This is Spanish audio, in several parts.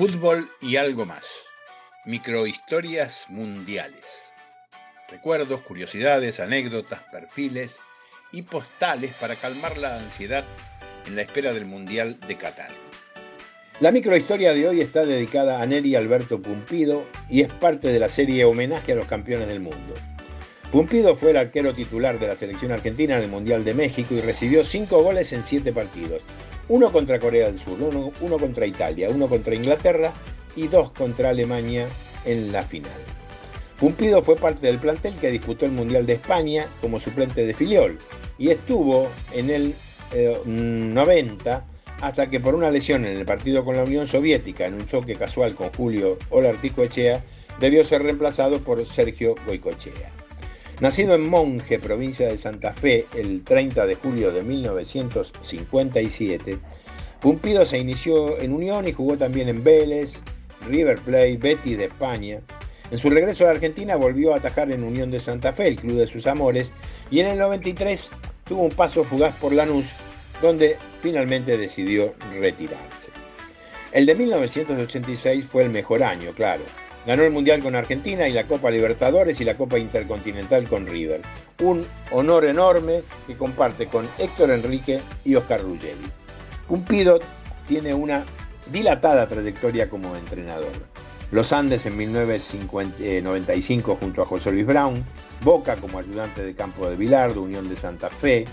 Fútbol y algo más. Microhistorias mundiales. Recuerdos, curiosidades, anécdotas, perfiles y postales para calmar la ansiedad en la espera del Mundial de Qatar. La microhistoria de hoy está dedicada a Neri Alberto Pumpido y es parte de la serie Homenaje a los campeones del mundo. Pumpido fue el arquero titular de la selección argentina en el Mundial de México y recibió cinco goles en siete partidos, uno contra Corea del Sur, uno, contra Italia, uno contra Inglaterra y dos contra Alemania en la final. Pumpido fue parte del plantel que disputó el Mundial de España como suplente de Filiol y estuvo en el 90 eh, hasta que por una lesión en el partido con la Unión Soviética en un choque casual con Julio Olarticoechea debió ser reemplazado por Sergio Goicochea. Nacido en Monje, provincia de Santa Fe, el 30 de julio de 1957, Pumpido se inició en Unión y jugó también en Vélez, River Plate, Betty de España. En su regreso a Argentina volvió a atajar en Unión de Santa Fe, el club de sus amores, y en el 93 tuvo un paso fugaz por Lanús, donde finalmente decidió retirarse. El de 1986 fue el mejor año, claro. Ganó el Mundial con Argentina y la Copa Libertadores y la Copa Intercontinental con River. Un honor enorme que comparte con Héctor Enrique y Oscar Ruggeri. Cumpido tiene una dilatada trayectoria como entrenador. Los Andes en 1995 junto a José Luis Brown, Boca como ayudante de campo de Bilardo, Unión de Santa Fe,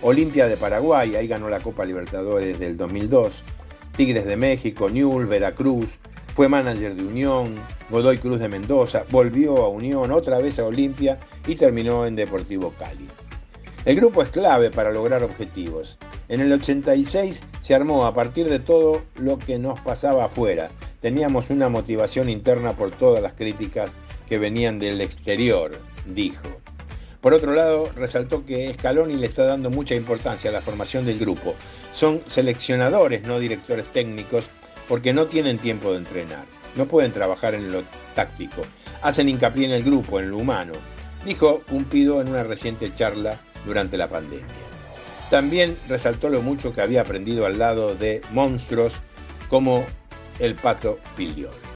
Olimpia de Paraguay, ahí ganó la Copa Libertadores del 2002, Tigres de México, Newell, Veracruz, fue manager de Unión, Godoy Cruz de Mendoza, volvió a Unión, otra vez a Olimpia y terminó en Deportivo Cali. El grupo es clave para lograr objetivos. En el 86 se armó a partir de todo lo que nos pasaba afuera. Teníamos una motivación interna por todas las críticas que venían del exterior, dijo. Por otro lado, resaltó que Scaloni le está dando mucha importancia a la formación del grupo. Son seleccionadores, no directores técnicos, porque no tienen tiempo de entrenar, no pueden trabajar en lo táctico, hacen hincapié en el grupo, en lo humano, dijo Pumpido en una reciente charla durante la pandemia. También resaltó lo mucho que había aprendido al lado de monstruos como el pato Piliol.